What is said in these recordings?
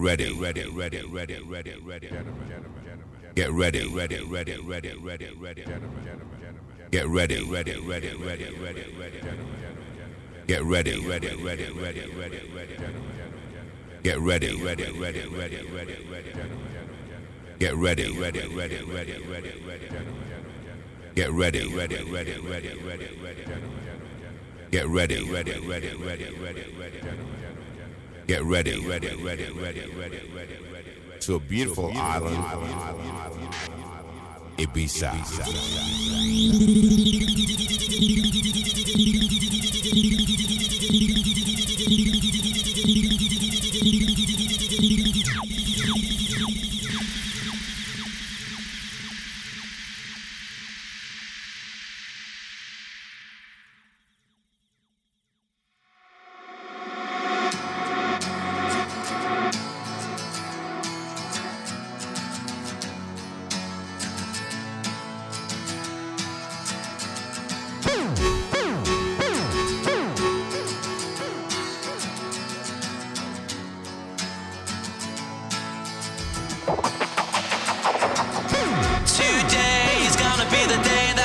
ready, ready, ready, ready, Get ready, ready, ready, ready, ready, ready. Get ready, ready, ready, ready, ready, ready. Get ready, ready, ready, ready, ready, ready. Get ready, ready, ready, ready, ready, ready. Get ready, ready, ready, ready, ready, ready. Get ready, ready, ready, ready, ready, ready. Get ready, ready, ready, ready, ready, ready. Get ready, ready, ready, ready, ready, ready, to a beautiful island, Ibiza.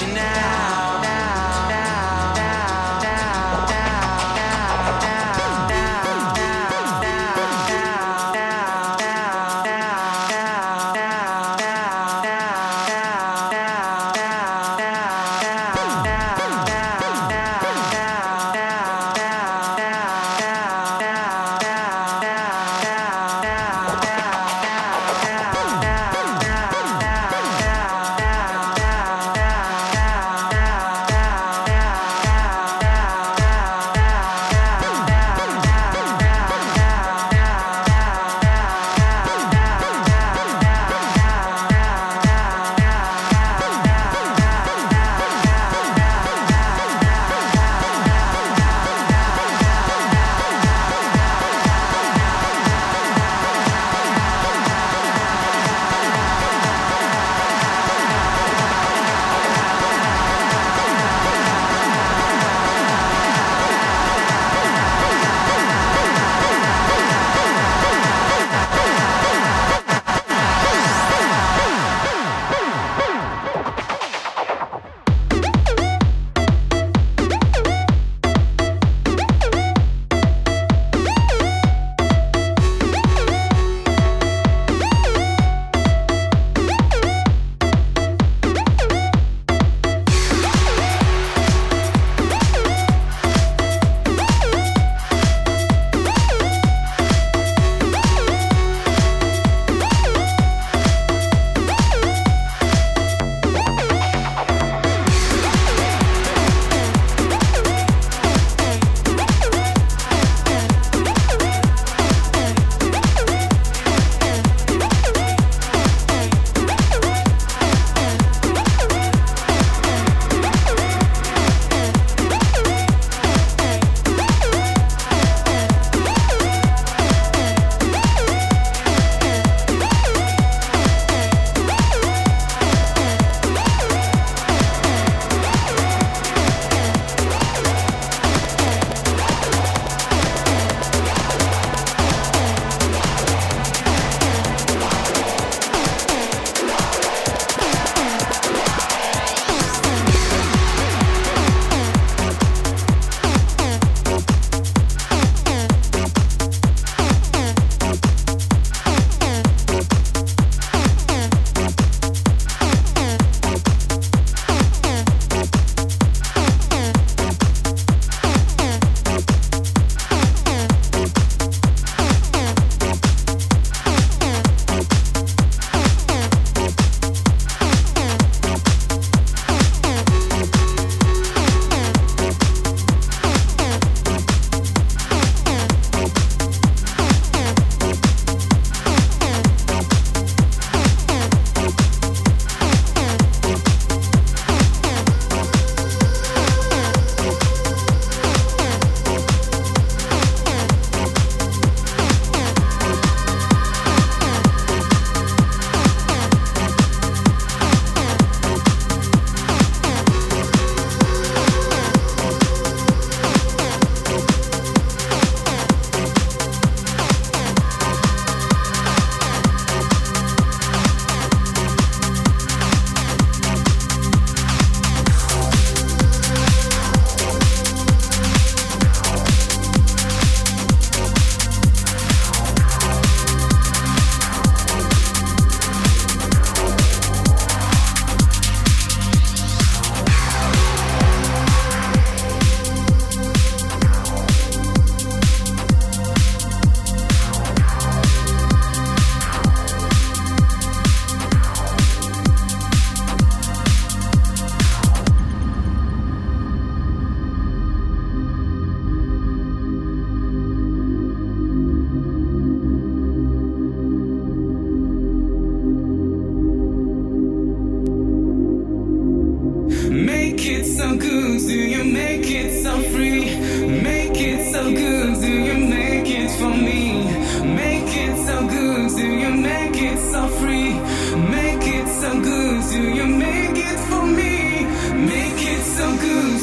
you now.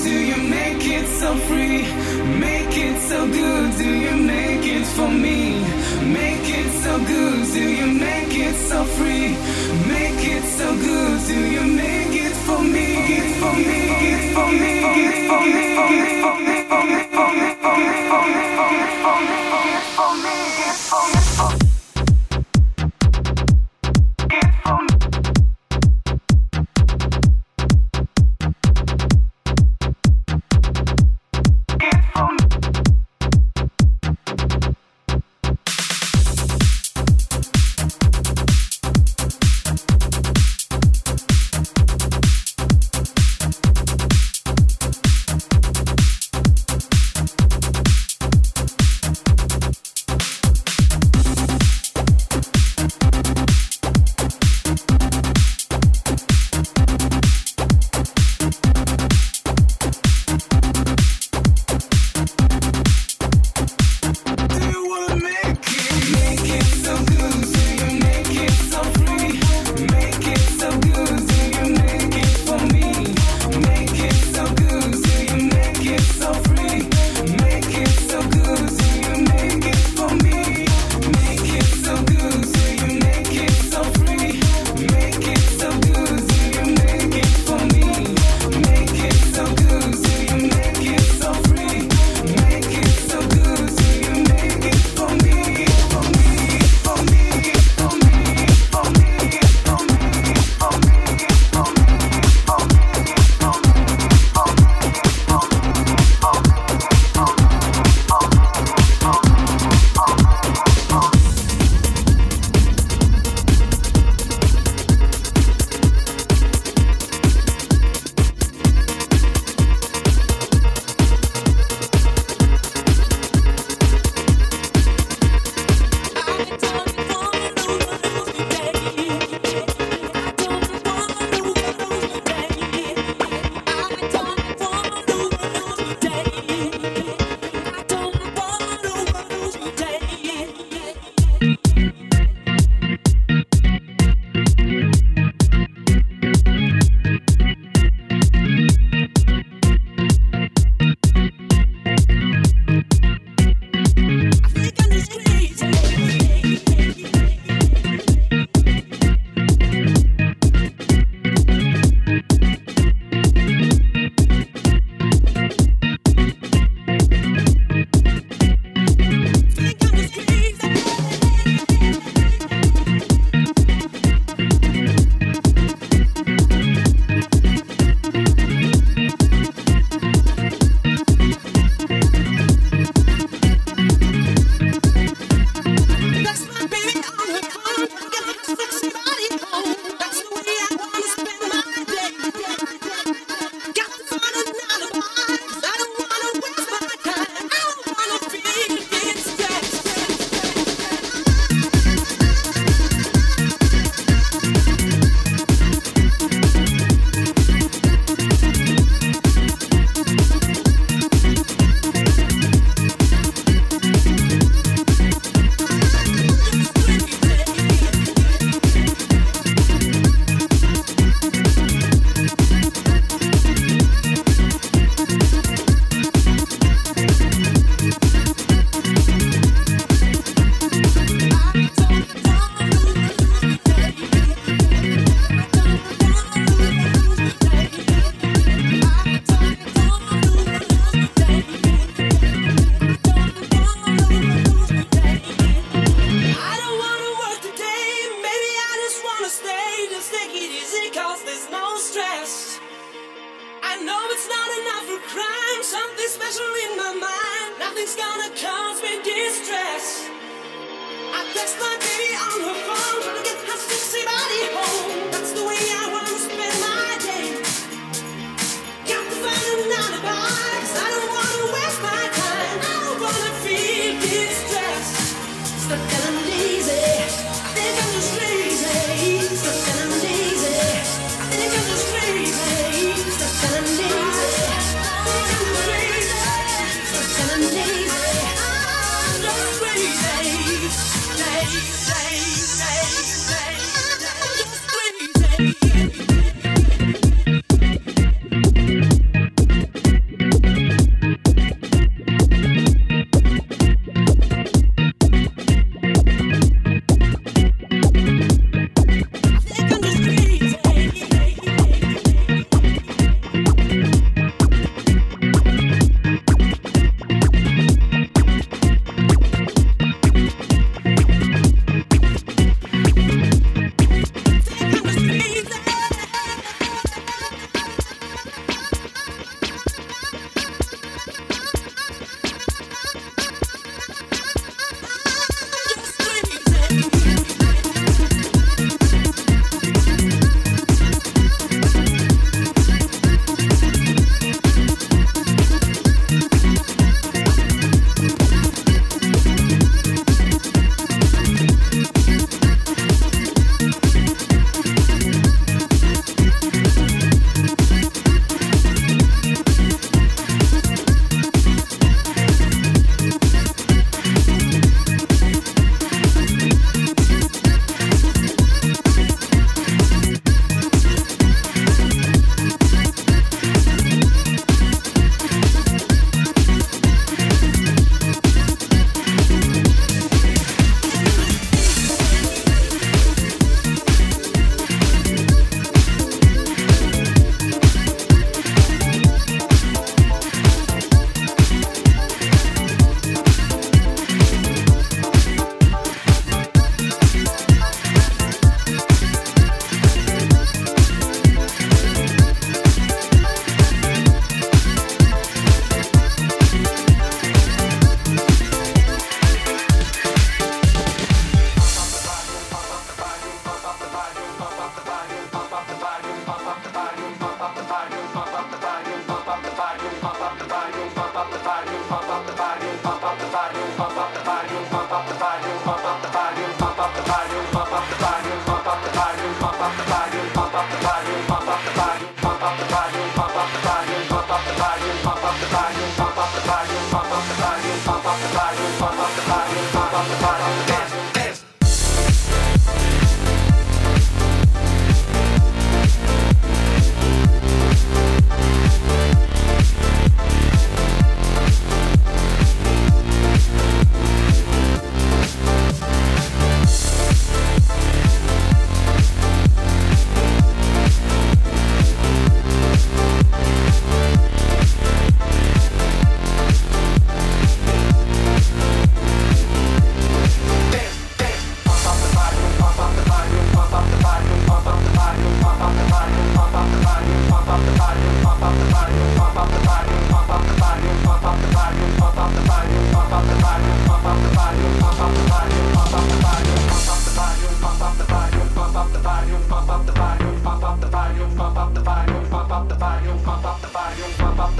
do you make it so free? Make it so good, do you make it for me? Make it so good, do you make it so free? Make it so good, do you make it for me? For me, for me, for me, for me, for me, for me, for me, for me, you want